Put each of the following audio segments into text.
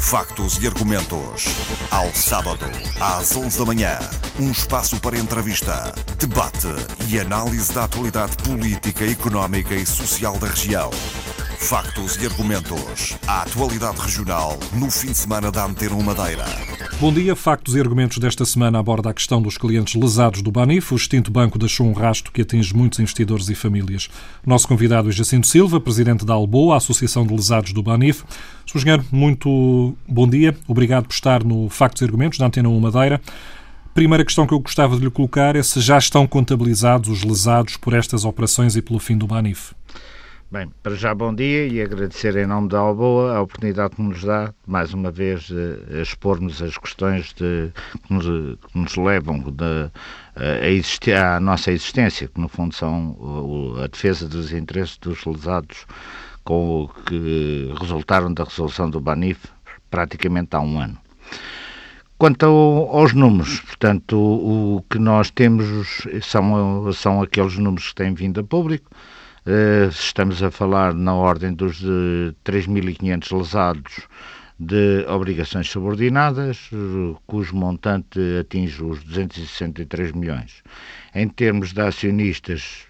Factos e argumentos. Ao sábado, às 11 da manhã. Um espaço para entrevista, debate e análise da atualidade política, económica e social da região. Factos e argumentos. A atualidade regional no fim de semana da Antena Madeira. Bom dia. Factos e argumentos desta semana aborda a questão dos clientes lesados do Banif. O extinto banco deixou um rasto que atinge muitos investidores e famílias. Nosso convidado é Jacinto Silva, presidente da Alboa, a Associação de Lesados do Banif. Sr. Engenheiro, muito bom dia. Obrigado por estar no Factos e Argumentos da Antena 1 Madeira. Primeira questão que eu gostava de lhe colocar é se já estão contabilizados os lesados por estas operações e pelo fim do Banif. Bem, para já bom dia e agradecer em nome da Alboa a oportunidade que nos dá, mais uma vez, a expormos as questões de, que, nos, que nos levam de, a existir, à nossa existência, que no fundo são a defesa dos interesses dos lesados com o que resultaram da resolução do Banif praticamente há um ano. Quanto ao, aos números, portanto, o, o, que nós temos são, são aqueles números que têm vindo a público, estamos a falar na ordem dos 3.500 lesados de obrigações subordinadas, cujo montante atinge os 263 milhões. Em termos de acionistas,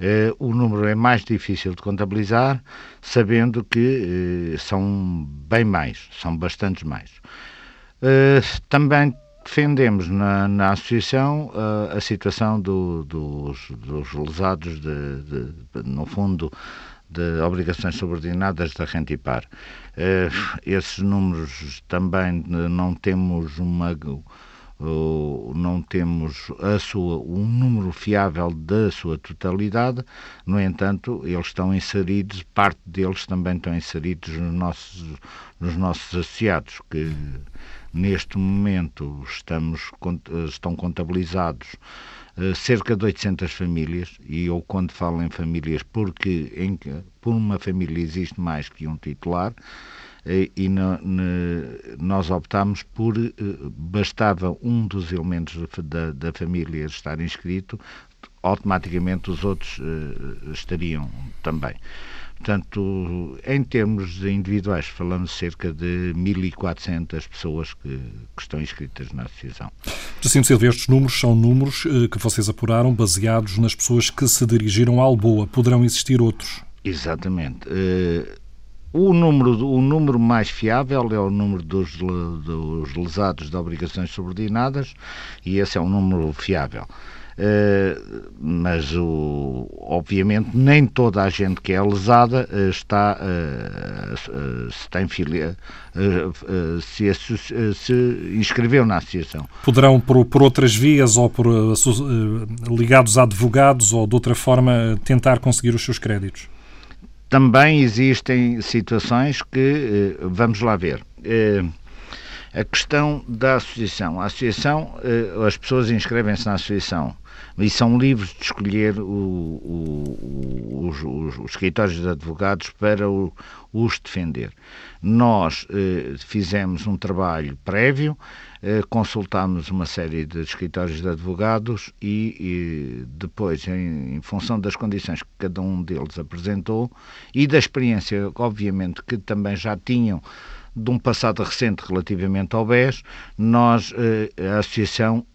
eh, o número é mais difícil de contabilizar, sabendo que eh, são bem mais, são bastantes mais. também defendemos na, na associação uh, a situação do, dos, dos lesados, de, de, no fundo, de obrigações subordinadas da Rentipar. Uh, esses números também não temos uma não temos a sua, um número fiável da sua totalidade, no entanto, eles estão inseridos, parte deles também estão inseridos nos nossos, nos nossos associados, que Neste momento estamos, estão contabilizados uh, cerca de 800 famílias, e eu quando falo em famílias, porque em, por uma família existe mais que um titular, e no, no, nós optámos por, uh, bastava um dos elementos da, da família estar inscrito, automaticamente os outros estariam também. Portanto, em termos individuais, falamos cerca de 1.400 pessoas que, que, estão inscritas na associação. Jacinto Silva, estes números são números eh, que vocês apuraram baseados nas pessoas que se dirigiram à Alboa. Poderão existir outros? Exatamente. Uh, o número, o número mais fiável é o número dos, dos lesados de obrigações subordinadas e esse é um número fiável. Eh, mas o, obviamente nem toda a gente que é lesada uh, está uh, se tem filia, se, se, inscreveu na associação. Poderão por, por outras vias ou por ligados a advogados ou de outra forma tentar conseguir os seus créditos. Também existem situações que vamos lá ver. A questão da associação. A associação, as pessoas inscrevem-se na associação e são livres de escolher o, o, os, os, os, escritórios de advogados para o, os defender. Nós eh, fizemos um trabalho prévio, eh, consultámos uma série de escritórios de advogados e, e depois, em, em, função das condições que cada um deles apresentou e da experiência, obviamente, que também já tinham de um passado recente relativamente ao BES, nós, eh, a Associação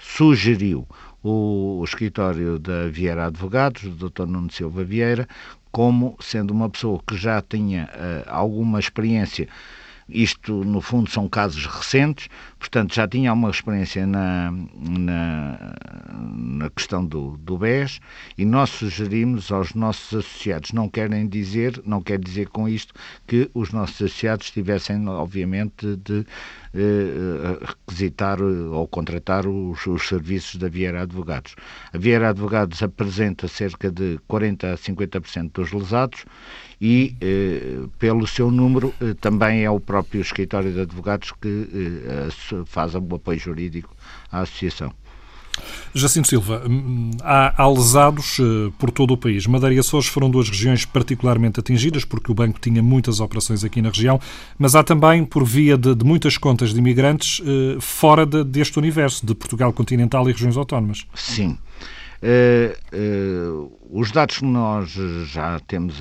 sugeriu o, o escritório da Vieira Advogados, do Dr. Nuno Silva Vieira, como sendo uma pessoa que já tinha uh, alguma experiência isto, no fundo, são casos recentes, portanto, já tinha uma experiência na, na, na questão do, do BES e nós sugerimos aos nossos associados, não querem dizer, não quer dizer com isto que os nossos associados tivessem, obviamente, de eh, requisitar ou contratar os, os, serviços da Vieira Advogados. A Vieira Advogados apresenta cerca de 40 a 50% dos lesados e, eh, pelo seu número, eh, também é o próprio escritório de advogados que eh, faz o apoio jurídico à associação. Jacinto Silva, hum, há, há lesados uh, por todo o país. Madeira e Açores foram duas regiões particularmente atingidas, porque o banco tinha muitas operações aqui na região, mas há também, por via de, de muitas contas de imigrantes, uh, fora de, deste universo, de Portugal continental e regiões autónomas. Sim. Uh, uh, os dados que nós já temos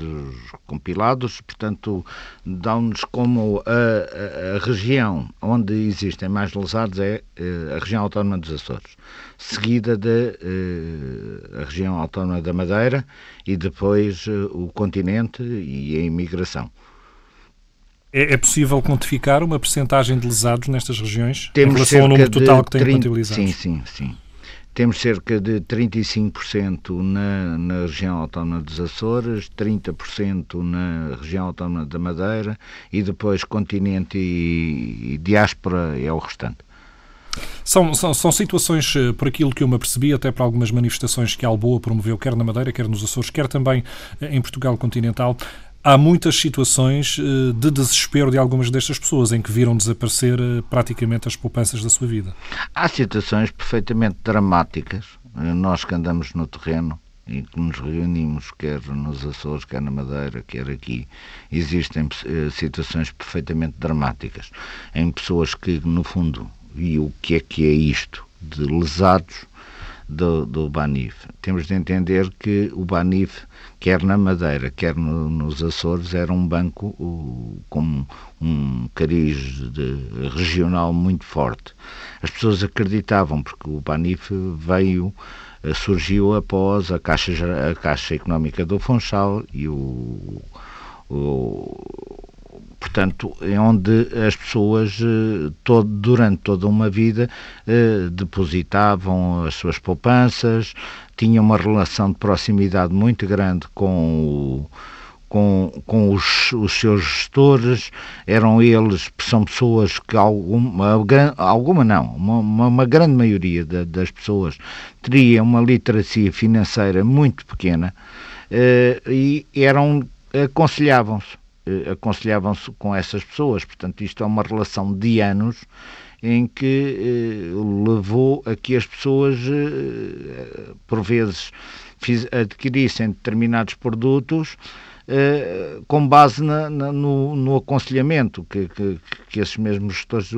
compilados, portanto, dão-nos como a, a, a, região onde existem mais lesados é uh, a região autónoma dos Açores, seguida da região autónoma da Madeira e depois o continente e a imigração. É, é, possível quantificar uma percentagem de lesados nestas regiões Temos em relação ao número total que têm 30, contabilizados? Sim, sim, sim. Temos cerca de 35% na, na região autónoma dos Açores, 30% na região autónoma da Madeira e depois continente e, e diáspora é o restante. São, são, são, situações, eh, por aquilo que eu me apercebi, até para algumas manifestações que a Alboa promoveu, quer na Madeira, quer nos Açores, quer também eh, em Portugal continental, há muitas situações eh, de desespero de algumas destas pessoas em que viram desaparecer eh, praticamente as poupanças da sua vida. Há situações perfeitamente dramáticas. Eh, nós que andamos no terreno e que nos reunimos, quer nos Açores, quer na Madeira, quer aqui, existem situações perfeitamente dramáticas em pessoas que, no fundo, e o que é que é isto? De lesados do, do Banif. Temos de entender que o Banif, quer na Madeira, quer no, nos Açores, era um banco o, com um cariz de, regional muito forte. As pessoas acreditavam, porque o Banif veio eh, surgiu após a Caixa, a Caixa Económica do Funchal e o, o portanto, é onde as pessoas eh, todo, durante toda uma vida eh, depositavam as suas poupanças, tinham uma relação de proximidade muito grande com o, com, com os, os, seus gestores, eram eles, são pessoas que alguma, alguma não, uma, uma grande maioria das pessoas teria uma literacia financeira muito pequena eh, e eram, aconselhavam-se aconselhavam-se com essas pessoas. Portanto, isto é uma relação de anos em que eh, levou a que as pessoas, eh, por vezes, fiz, adquirissem determinados produtos eh, com base na, na, no, no, aconselhamento que, que, que, esses mesmos gestores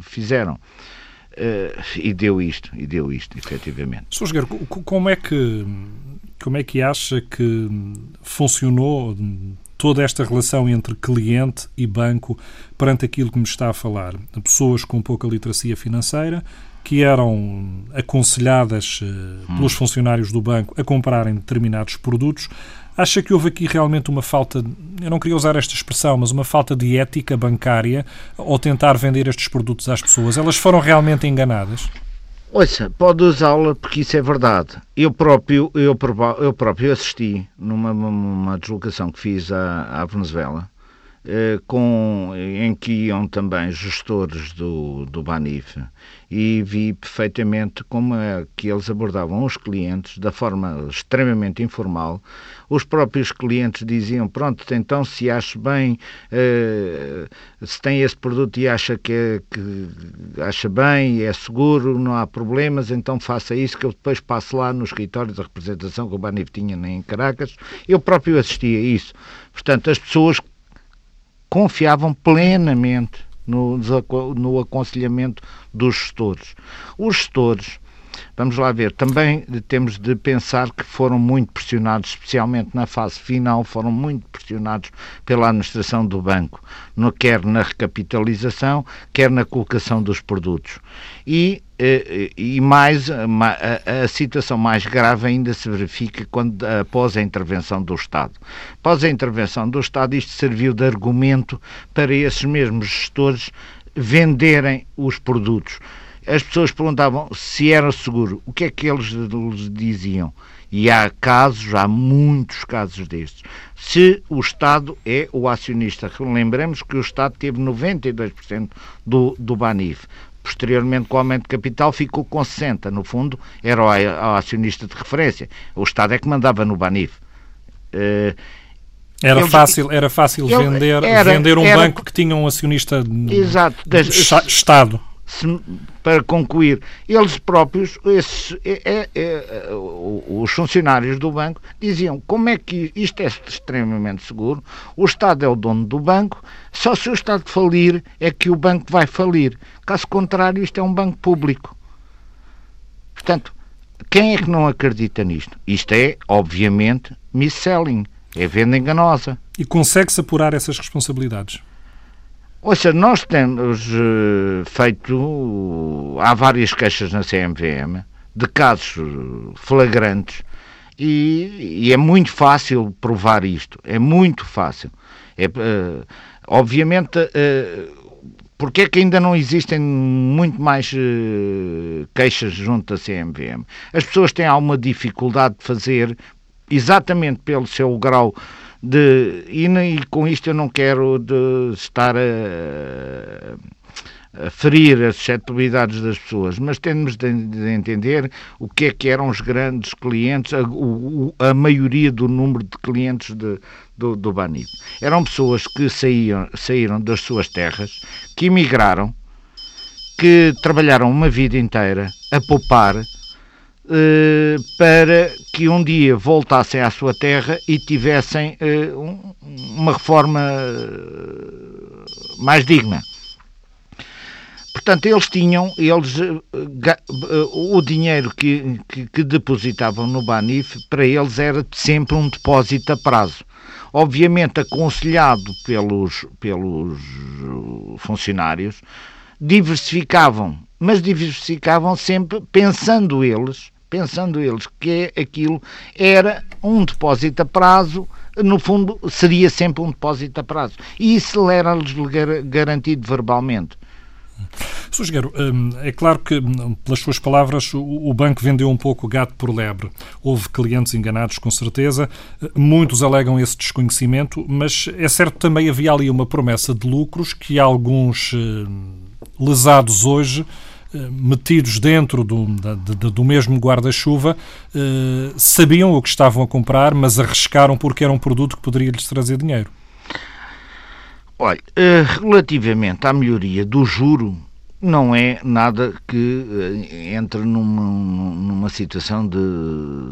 fizeram. Eh, e deu isto, e deu isto, efetivamente. Sr. Jogueiro, como é que como é que acha que funcionou toda esta relação entre cliente e banco perante aquilo que me está a falar. Pessoas com pouca literacia financeira que eram aconselhadas uh, pelos funcionários do banco a comprarem determinados produtos. Acha que houve aqui realmente uma falta, eu não queria usar esta expressão, mas uma falta de ética bancária ao tentar vender estes produtos às pessoas? Elas foram realmente enganadas? Ouça, pode usá-la porque isso é verdade. Eu próprio, eu, eu próprio assisti numa uma deslocação que fiz à, à Venezuela, com, em que iam também gestores do, do Banif e vi perfeitamente como é que eles abordavam os clientes da forma extremamente informal. Os próprios clientes diziam, pronto, então se acha bem, eh, se tem esse produto e acha que, é, que acha bem, é seguro, não há problemas, então faça isso que eu depois passo lá no escritório da representação que o Banif tinha em Caracas. Eu próprio assisti a isso. Portanto, as pessoas confiavam plenamente no, no aconselhamento dos gestores. Os gestores, vamos lá ver, também temos de pensar que foram muito pressionados, especialmente na fase final, foram muito pressionados pela administração do banco, no, quer na recapitalização, quer na colocação dos produtos. E eh, e mais a, situação mais grave ainda se verifica quando após a intervenção do Estado. Após a intervenção do Estado, isto serviu de argumento para esses mesmos gestores venderem os produtos. As pessoas perguntavam se era seguro. O que é que eles diziam? E há casos, há muitos casos destes. Se o Estado é o acionista, lembremos que o Estado teve 92% do, do BANIF. Posteriormente, com o aumento de capital, ficou com 60%. No fundo, era o, o acionista de referência. O Estado é que mandava no Banif. Uh, era Eles, fácil, era fácil vender, era, vender um era, banco que tinha um acionista exato, das, Estado se, para concluir, eles próprios, esses, é, é, é, os funcionários do banco, diziam como é que isto é extremamente seguro, o Estado é o dono do banco, só se o Estado falir é que o banco vai falir. Caso contrário, isto é um banco público. Portanto, quem é que não acredita nisto? Isto é, obviamente, mis-selling, é venda enganosa. E consegue-se apurar essas responsabilidades? Ouça, nós temos uh, feito. Há várias queixas na CMVM de casos flagrantes e, e, é muito fácil provar isto. É muito fácil. É, uh, obviamente, uh, porque é que ainda não existem muito mais uh, queixas junto da CMVM? As pessoas têm alguma dificuldade de fazer, exatamente pelo seu grau de. E, e com isto eu não quero de estar a a ferir as suscetibilidades das pessoas, mas temos de, entender o que é que eram os grandes clientes, a, o, a maioria do número de clientes de, do, do Banif. Eram pessoas que saíam, saíram das suas terras, que emigraram, que trabalharam uma vida inteira a poupar para que um dia voltassem à sua terra e tivessem eh, uma reforma eh, mais digna. Portanto, eles tinham, eles, eh, eh, o dinheiro que, que, que, depositavam no Banif, para eles era sempre um depósito a prazo. Obviamente aconselhado pelos, pelos funcionários, diversificavam, mas diversificavam sempre pensando eles, pensando eles que aquilo era um depósito a prazo, no fundo seria sempre um depósito a prazo. E isso era-lhes garantido verbalmente. Sr. Jogueiro, hum, é claro que, hum, pelas suas palavras, o banco vendeu um pouco gato por lebre. Houve clientes enganados, com certeza. Muitos alegam esse desconhecimento, mas é certo também havia ali uma promessa de lucros que alguns hum, lesados hoje metidos dentro do, do, do mesmo guarda-chuva, sabiam o que estavam a comprar, mas arriscaram porque era um produto que poderia lhes trazer dinheiro. Olha, eh, relativamente à melhoria do juro, não é nada que eh, entre numa, numa situação de,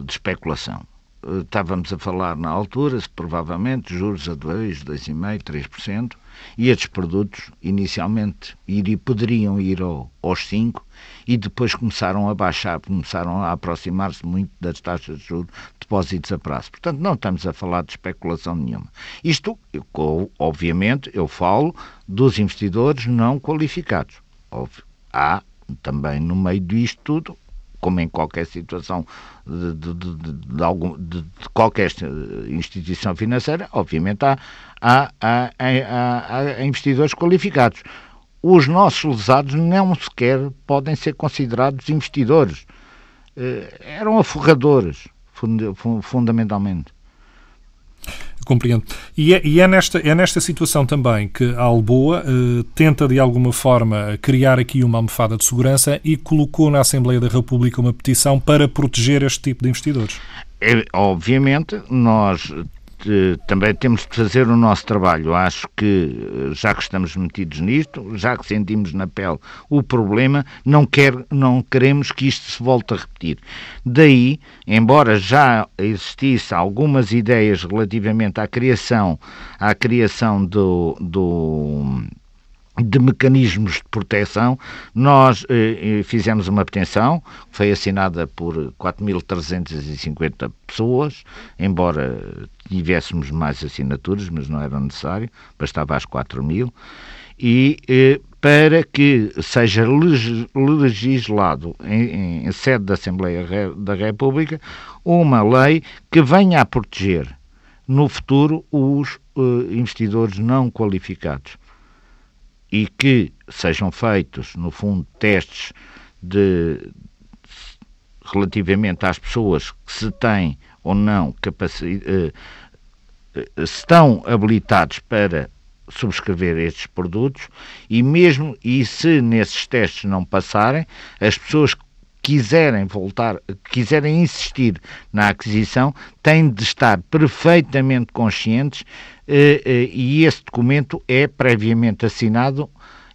de especulação. Eh, estávamos a falar na altura, provavelmente, juros a 2, 2,5%, 3%, e estes produtos inicialmente iriam, poderiam ir ao, aos 5% e depois começaram a baixar, começaram a aproximar-se muito das taxas de juros, depósitos a prazo. Portanto, não estamos a falar de especulação nenhuma. Isto, eu, obviamente, eu falo dos investidores não qualificados. Há também no meio disto tudo como em qualquer situação de, de, de, de, algum, qualquer instituição financeira, obviamente há, há, há, há, há investidores qualificados. Os nossos lesados não sequer podem ser considerados investidores. Eh, eram aforradores, fundamentalmente. Compreendo. E é, e é, nesta, é nesta situação também que a Alboa eh, tenta, de alguma forma, criar aqui uma almofada de segurança e colocou na Assembleia da República uma petição para proteger este tipo de investidores. É, obviamente, nós também temos de fazer o nosso trabalho. Acho que, eh, já que estamos metidos nisto, já que sentimos na pele o problema, não, quer, não queremos que isto se volte a repetir. Daí, embora já existisse algumas ideias relativamente à criação, à criação do, do de mecanismos de proteção, nós eh, eh fizemos uma petição, foi assinada por 4.350 pessoas, embora tivéssemos mais assinaturas, mas não era necessário, bastava as 4 mil, e eh, para que seja legislado em, em sede da Assembleia da República uma lei que venha a proteger no futuro os uh, investidores não qualificados e que sejam feitos, no fundo, testes de, relativamente às pessoas que se têm ou não capacidade, eh, eh, estão habilitados para subscrever estes produtos e mesmo e se nesses testes não passarem, as pessoas que quiserem voltar, quiserem insistir na aquisição, têm de estar perfeitamente conscientes e esse documento é previamente assinado,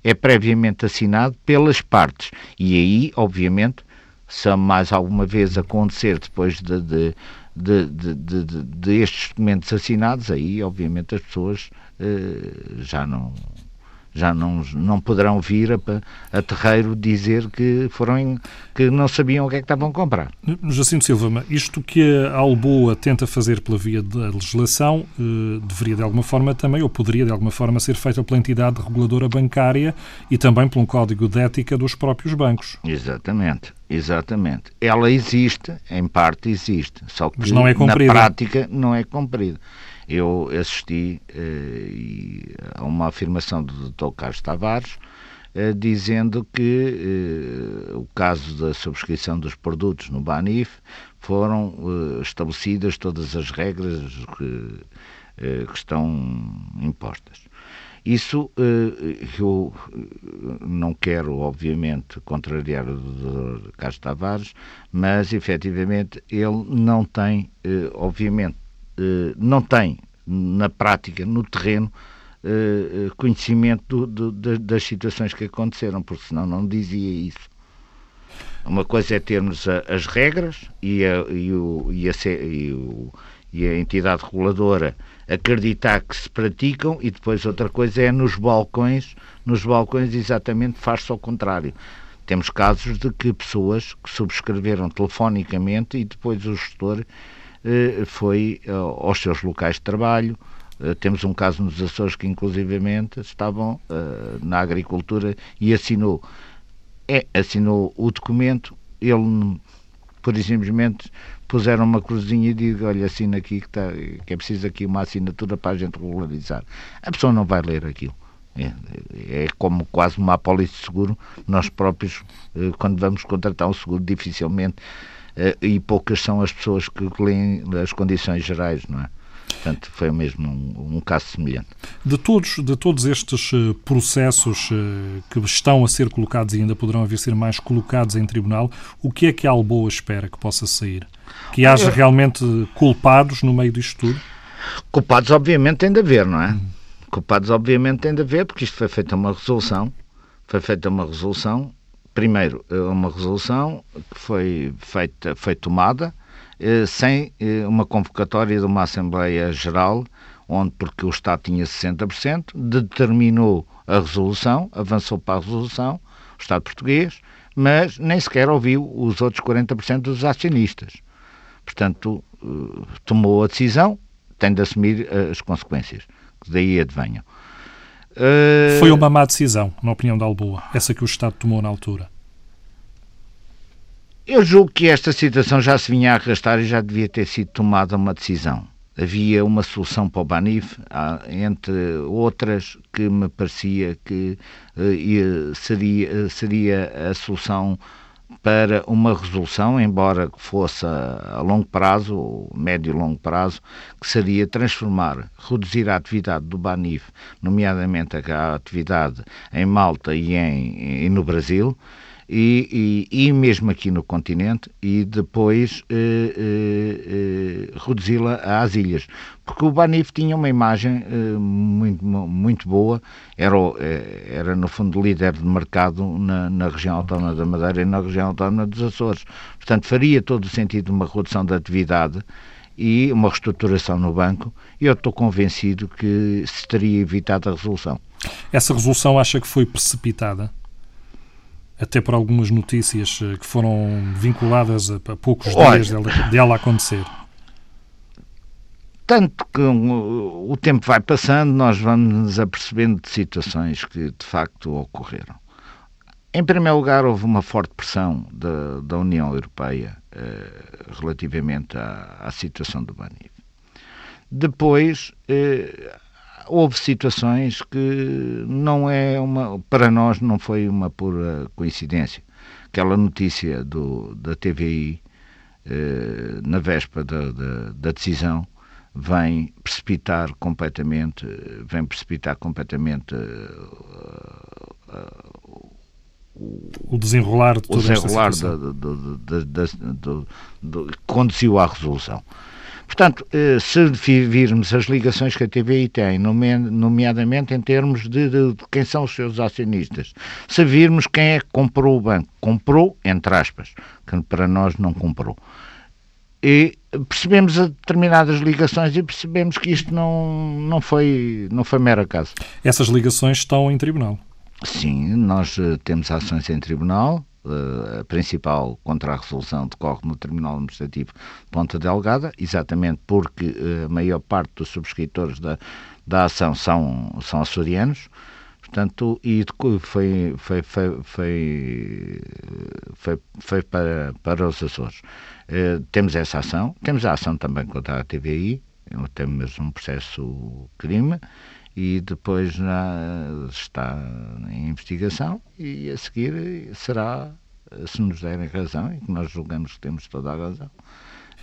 é previamente assinado pelas partes. E aí, obviamente, se mais alguma vez acontecer depois de, de, de, de, de estes documentos assinados, aí, obviamente, as pessoas eh, já não já não, não poderão vir a, a terreiro dizer que foram em, que não sabiam o que é que estavam a comprar. Jacinto Silva, isto que a Alboa tenta fazer pela via da legislação eh, deveria de alguma forma também, ou poderia de alguma forma ser feita pela entidade reguladora bancária e também por um código de ética dos próprios bancos. Exatamente, exatamente. Ela existe, em parte existe, só que é na prática não é cumprida eu assisti eh, a uma afirmação do Dr. Carlos Tavares eh, dizendo que eh, o caso da subscrição dos produtos no Banif foram estabelecidas todas as regras que, que estão impostas. Isso eu não quero, obviamente, contrariar o Dr. Carlos Tavares, mas efetivamente ele não tem, obviamente, eh, não tem, na prática, no terreno, eh, eh, conhecimento do, do, das situações que aconteceram, porque senão não dizia isso. Uma coisa é termos a, as regras e a, e, o, e, a, e, o, e a entidade reguladora acreditar que se praticam e depois outra coisa é nos balcões, nos balcões exatamente faz-se ao contrário. Temos casos de que pessoas que subscreveram telefonicamente e depois o gestor eh, foi eh, aos seus locais de trabalho. Eh, temos um caso nos Açores que, inclusivamente, estavam na agricultura e assinou, é, assinou o documento, ele, por simplesmente, puseram uma cruzinha e digo, olha, assina aqui que, está, que é preciso aqui uma assinatura para a gente regularizar. A pessoa não vai ler aquilo. É, é, como quase uma apólice de seguro. Nós próprios, quando vamos contratar um seguro, dificilmente eh, e poucas são as pessoas que leem as condições gerais, não é? Portanto, foi mesmo um, um, caso semelhante. De todos, de todos estes eh, processos eh, que estão a ser colocados e ainda poderão vir ser mais colocados em tribunal, o que é que a Alboa espera que possa sair? Que haja realmente culpados no meio disto tudo? Culpados, obviamente, tem de haver, não é? Hum. Culpados, obviamente, tem de haver, porque isto foi feita uma resolução. Foi feita uma resolução primeiro, é uma resolução que foi feita, foi tomada eh, sem eh, uma convocatória de uma Assembleia Geral, onde, porque o Estado tinha 60%, determinou a resolução, avançou para a resolução, o Estado português, mas nem sequer ouviu os outros 40% dos acionistas. Portanto, eh, tomou a decisão, tem de assumir as consequências, que daí advenham. Uh... Foi uma má decisão, na opinião da Alboa, essa que o Estado tomou na altura. Eu julgo que esta situação já se vinha a arrastar e já devia ter sido tomada uma decisão. Havia uma solução para o Banif, entre outras que me parecia que uh, seria, seria a solução para uma resolução, embora fosse a, a longo prazo, médio e longo prazo, que seria transformar, reduzir a atividade do Banif, nomeadamente a atividade em Malta e, em, e no Brasil, e, e, e, mesmo aqui no continente e depois eh, eh, eh, reduzi-la às ilhas. Porque o Banif tinha uma imagem eh, muito, muito boa, era, eh, era no fundo líder de mercado na, na região autónoma da Madeira e na região autónoma dos Açores. Portanto, faria todo o sentido uma redução da atividade e uma reestruturação no banco e eu estou convencido que se teria evitado a resolução. Essa resolução acha que foi precipitada? Até por algumas notícias eh, que foram vinculadas a, a poucos Olha, dias dela, dela acontecer? Tanto que o tempo vai passando, nós vamos nos apercebendo de situações que de facto ocorreram. Em primeiro lugar, houve uma forte pressão da, da União Europeia eh, relativamente à, à, situação do Banif. Depois, eh, houve situações que não é uma, para nós não foi uma pura coincidência. Aquela notícia do, da TVI eh, na véspera da, da, da, decisão vem precipitar completamente, vem precipitar completamente uh, uh, o desenrolar de toda o desenrolar esta situação. conduziu à resolução. Portanto, eh, se virmos as ligações que a TVI tem, nomeadamente em termos de, de, quem são os seus acionistas, se virmos quem é que comprou o banco, comprou, entre aspas, que para nós não comprou, e percebemos determinadas ligações e percebemos que isto não, não, foi, não foi mero acaso. Essas ligações estão em tribunal? Sim, nós eh, temos ações em tribunal. Eh, a principal contra a resolução decorre no Tribunal Administrativo Ponta Delgada, exatamente porque eh, a maior parte dos subscritores da, da ação são, são açorianos. Portanto, e foi, foi, foi, foi, foi, foi para, para os Açores. Uh, temos essa ação, temos a ação também contra a TVI, temos um processo crime e depois na, está em investigação e a seguir será, se nos derem razão, e que nós julgamos que temos toda a razão,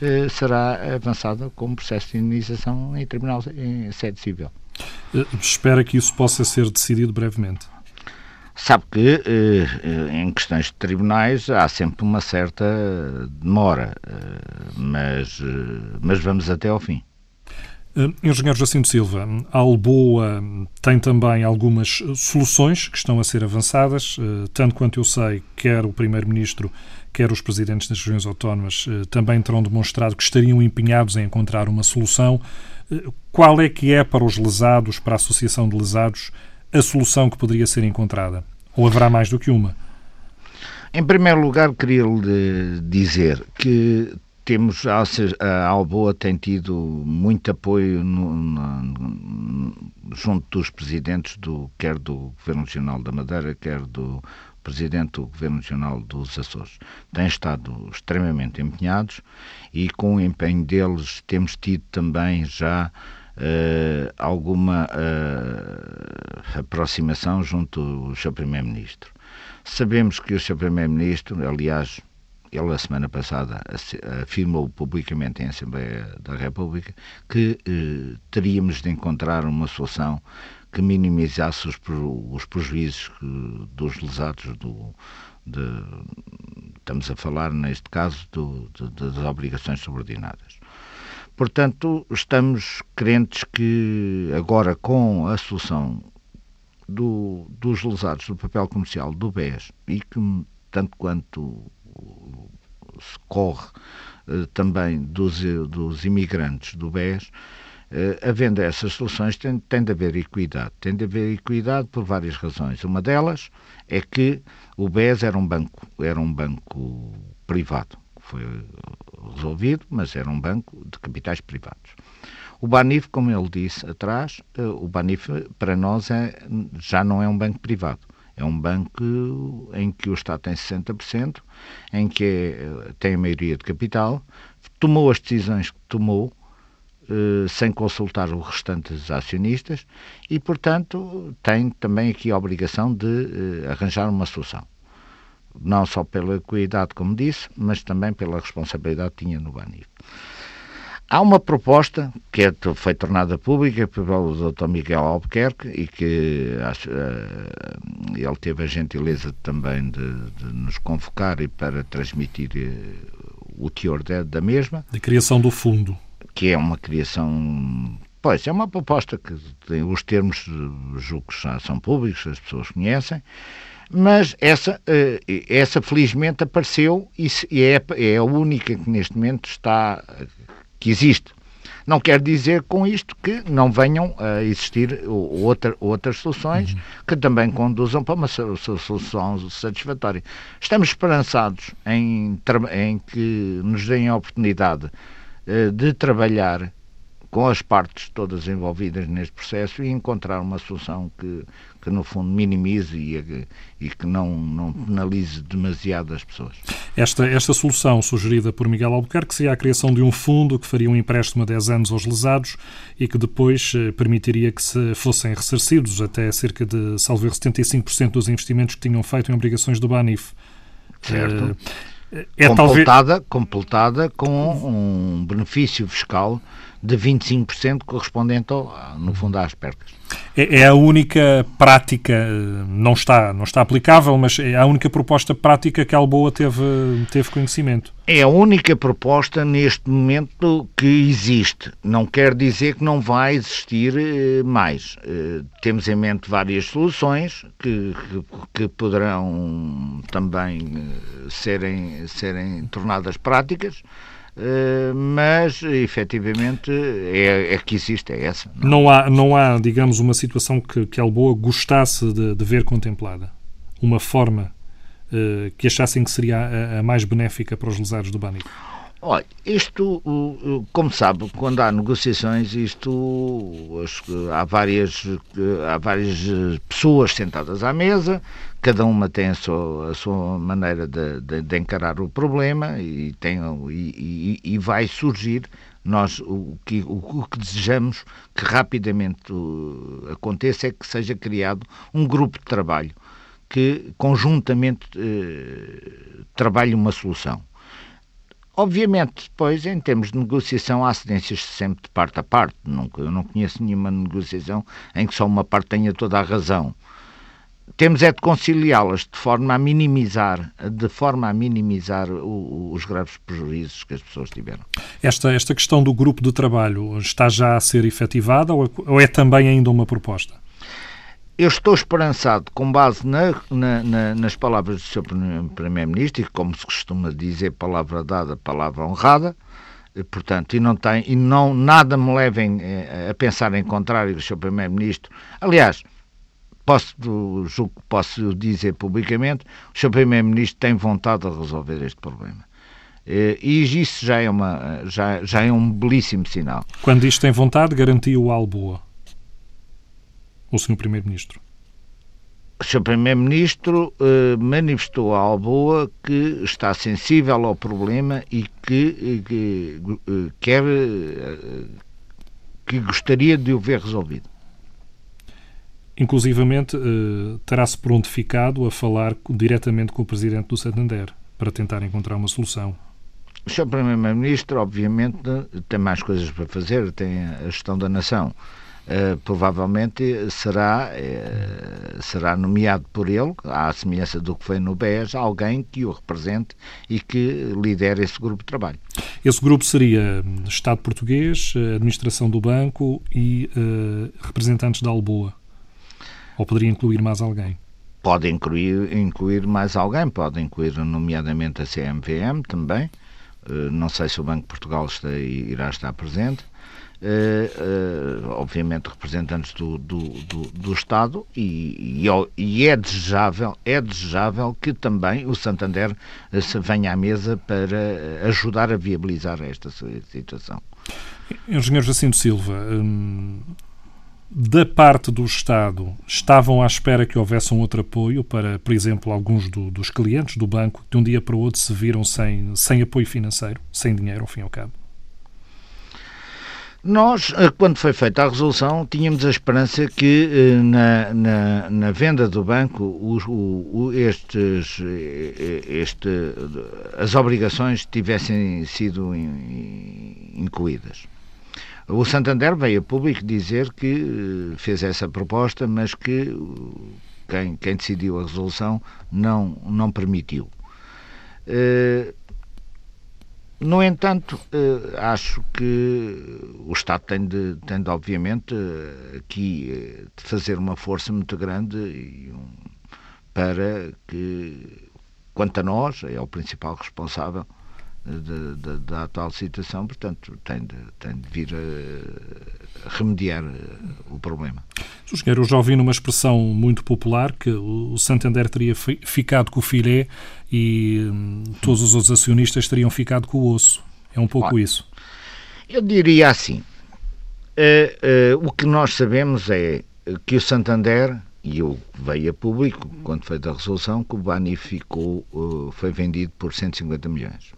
uh, será avançado com um processo de indenização em tribunal em sede civil. Uh, espera que isso possa ser decidido brevemente. Sabe que eh, em questões de tribunais há sempre uma certa demora, eh, mas, eh, mas vamos até ao fim. Engenheiro Jacinto Silva, a Alboa tem também algumas soluções que estão a ser avançadas, tanto quanto eu sei, quer o Primeiro-Ministro, quer os Presidentes das regiões autónomas também terão demonstrado que estariam empenhados em encontrar uma solução. Qual é que é para os lesados, para a Associação de Lesados, a solução que poderia ser encontrada? Ou haverá mais do que uma? Em primeiro lugar, queria lhe dizer que temos a Alboa tem tido muito apoio no, no, junto dos presidentes do quer do Governo Nacional da Madeira, quer do presidente do Governo Nacional dos Açores. Têm estado extremamente empenhados e com o empenho deles temos tido também já uh, alguma uh, aproximação junto do seu Primeiro-Ministro. Sabemos que o seu Primeiro-Ministro, aliás, ele a semana passada afirmou publicamente em Assembleia da República que eh, teríamos de encontrar uma solução que minimizasse os, os prejuízos dos lesados do, de, estamos a falar neste caso do, de, das obrigações subordinadas. Portanto, estamos crentes que agora com a solução do, dos lesados do papel comercial do BES e que tanto quanto se corre eh, também dos, dos imigrantes do BES, eh, havendo essas soluções, tem, tem de haver equidade. Tem de haver equidade por várias razões. Uma delas é que o BES era um banco, era um banco privado foi resolvido, mas era um banco de capitais privados. O Banif, como ele disse atrás, eh, o Banif para nós é, já não é um banco privado. É um banco em que o Estado tem 60%, em que é, tem a maioria de capital, tomou as decisões que tomou, eh, sem consultar o restante dos acionistas e, portanto, tem também aqui a obrigação de arranjar uma solução não só pela equidade, como disse, mas também pela responsabilidade que tinha no Banif. Há uma proposta que é, foi tornada pública pelo Dr. Miguel Albuquerque e que acho, uh, ele teve a gentileza também de, de, nos convocar e para transmitir uh, o teor de, da mesma. De criação do fundo. Que é uma criação Pois, é uma proposta que tem os termos, julgo que já são públicos, as pessoas conhecem, mas essa, eh, essa felizmente apareceu e é, é a única que neste momento está, que existe. Não quer dizer com isto que não venham a existir outra, outras soluções uhum. que também conduzam para uma solução satisfatória. Estamos esperançados em, em que nos deem a oportunidade eh, de trabalhar com as partes todas envolvidas neste processo e encontrar uma solução que, que no fundo, minimize e, e que não, não penalize demasiado as pessoas. Esta, esta solução sugerida por Miguel Albuquerque seria a criação de um fundo que faria um empréstimo a 10 anos aos lesados e que depois eh, permitiria que se fossem ressarcidos até cerca de, salvo 75% dos investimentos que tinham feito em obrigações do Banif. Certo. É, é completada, talvez... completada com um benefício fiscal de 25% correspondente, ao, no fundo, às percas. É, é, a única prática, eh, não está, não está aplicável, mas é a única proposta prática que a Alboa teve, teve conhecimento. É a única proposta neste momento que existe. Não quer dizer que não vai existir eh, mais. Eh, temos em mente várias soluções que, que, poderão também serem, serem tornadas práticas mas efetivamente é, é, que existe, é essa. Não, não há, não há, digamos, uma situação que, que Alboa gostasse de, de ver contemplada? Uma forma uh, que achassem que seria a, a, mais benéfica para os lesados do Banif? Olha, isto, como sabe, quando há negociações, isto há várias, há várias pessoas sentadas à mesa, cada uma tem a sua, a sua maneira de, de, de, encarar o problema e, tem, e, e, e vai surgir nós o que, o, que desejamos que rapidamente aconteça é que seja criado um grupo de trabalho que conjuntamente eh, trabalhe uma solução. Obviamente, depois, em termos de negociação, há cedências sempre de parte a parte. Nunca, eu não conheço nenhuma negociação em que só uma parte tenha toda a razão. Temos é de conciliá-las de forma a minimizar, de forma a minimizar o, os graves prejuízos que as pessoas tiveram. Esta, esta questão do grupo de trabalho está já a ser efetivada ou é, ou é também ainda uma proposta? Eu estou esperançado, com base na, na, na, nas palavras do Sr. Primeiro-Ministro, e como se costuma dizer, palavra dada, palavra honrada, e, portanto, e não tem, e não, nada me levem eh, a pensar em contrário do Sr. Primeiro-Ministro. Aliás, posso, julgo que posso dizer publicamente, o Sr. Primeiro-Ministro tem vontade de resolver este problema. Eh, e isso já é, uma, já, já é um belíssimo sinal. Quando diz tem vontade, garantiu o Alboa o Sr. Primeiro-Ministro? O Sr. Primeiro-Ministro eh, manifestou à Alboa que está sensível ao problema e que, que eh, quer eh, que gostaria de o ver resolvido. Inclusivamente, eh, terá-se prontificado a falar diretamente com o Presidente do Santander para tentar encontrar uma solução. O Sr. Primeiro-Ministro, obviamente, tem mais coisas para fazer, tem a gestão da nação. Uh, provavelmente será, uh, será nomeado por ele, à semelhança do que foi no BES, alguém que o represente e que lidere esse grupo de trabalho. Esse grupo seria hum, Estado português, administração do banco e uh, representantes da Alboa? Ou poderia incluir mais alguém? Pode incluir, incluir mais alguém, pode incluir nomeadamente a CMVM também. não sei se o Banco de Portugal está, irá estar presente uh, obviamente representantes do, do, do, do Estado e, e, e, é desejável é desejável que também o Santander eh, se venha à mesa para ajudar a viabilizar esta situação. Engenheiro Jacinto Silva, hum, da parte do Estado, estavam à espera que houvesse um outro apoio para, por exemplo, alguns do, dos clientes do banco que de um dia para o outro se viram sem, sem apoio financeiro, sem dinheiro, ao fim e ao cabo? Nós, eh, quando foi feita a resolução, tínhamos a esperança que eh, na, na, na venda do banco os, o, estes, eh, este, as obrigações tivessem sido incluídas. O Santander veio a público dizer que fez essa proposta, mas que quem, quem decidiu a resolução não, não permitiu. No entanto, eh, acho que o Estado tem de, tem de obviamente, eh, aqui eh, de fazer uma força muito grande para que, quanto a nós, é o principal responsável de, de, da atual situação, portanto, tem de, tem de vir a, remediar o problema. Senhor, eu já ouvi numa expressão muito popular que o Santander teria ficado com o filé e hum, todos os outros acionistas teriam ficado com o osso. É um pouco Olha, isso. Eu diria assim: uh, uh, o que nós sabemos é que o Santander, e eu veio a público, quando foi da resolução, que o Bani ficou, uh, foi vendido por 150 milhões.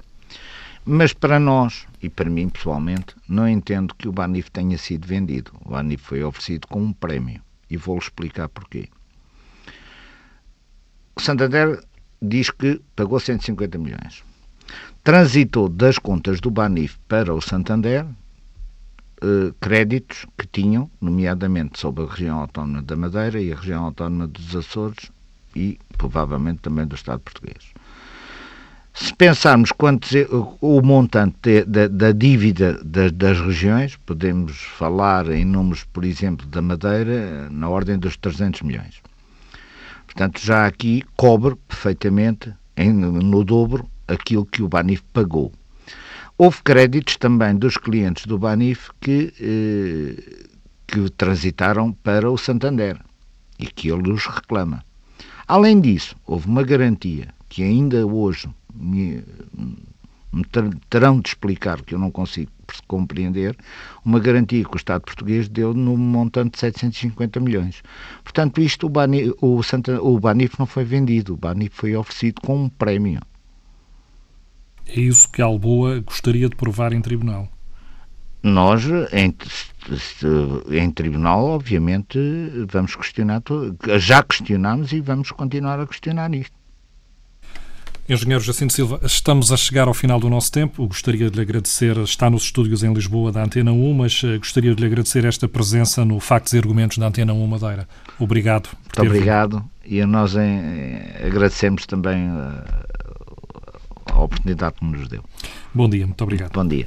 Mas para nós, e para mim pessoalmente, não entendo que o Banif tenha sido vendido. O Banif foi oferecido com um prémio. E vou-lhe explicar porquê. O Santander diz que pagou 150 milhões. Transitou das contas do Banif para o Santander eh, créditos que tinham, nomeadamente sobre a região autónoma da Madeira e a região autónoma dos Açores e provavelmente também do Estado português. Se pensarmos quanto é o montante da, da dívida das, das, regiões, podemos falar em números, por exemplo, da Madeira, na ordem dos 300 milhões. Portanto, já aqui cobre perfeitamente, em, no dobro, aquilo que o Banif pagou. Houve créditos também dos clientes do Banif que, eh, que transitaram para o Santander e que ele os reclama. Além disso, houve uma garantia que ainda hoje me, terão de explicar, que eu não consigo compreender, uma garantia que o Estado português deu no montante de 750 milhões. Portanto, isto o, Bani, o, Santa, o Banif não foi vendido, o Banif foi oferecido com um prémio. É isso que a Alboa gostaria de provar em tribunal. Nós, em, em tribunal, obviamente, vamos questionar, já questionamos e vamos continuar a questionar isto. Engenheiro Jacinto Silva, estamos a chegar ao final do nosso tempo. Gostaria de lhe agradecer, está nos estúdios em Lisboa da Antena 1, mas eh, gostaria de lhe agradecer esta presença no Factos e Argumentos da Antena 1 Madeira. Obrigado. Muito obrigado vindo. e nós em, agradecemos também a, eh, a oportunidade que nos deu. Bom dia, muito obrigado. Bom dia.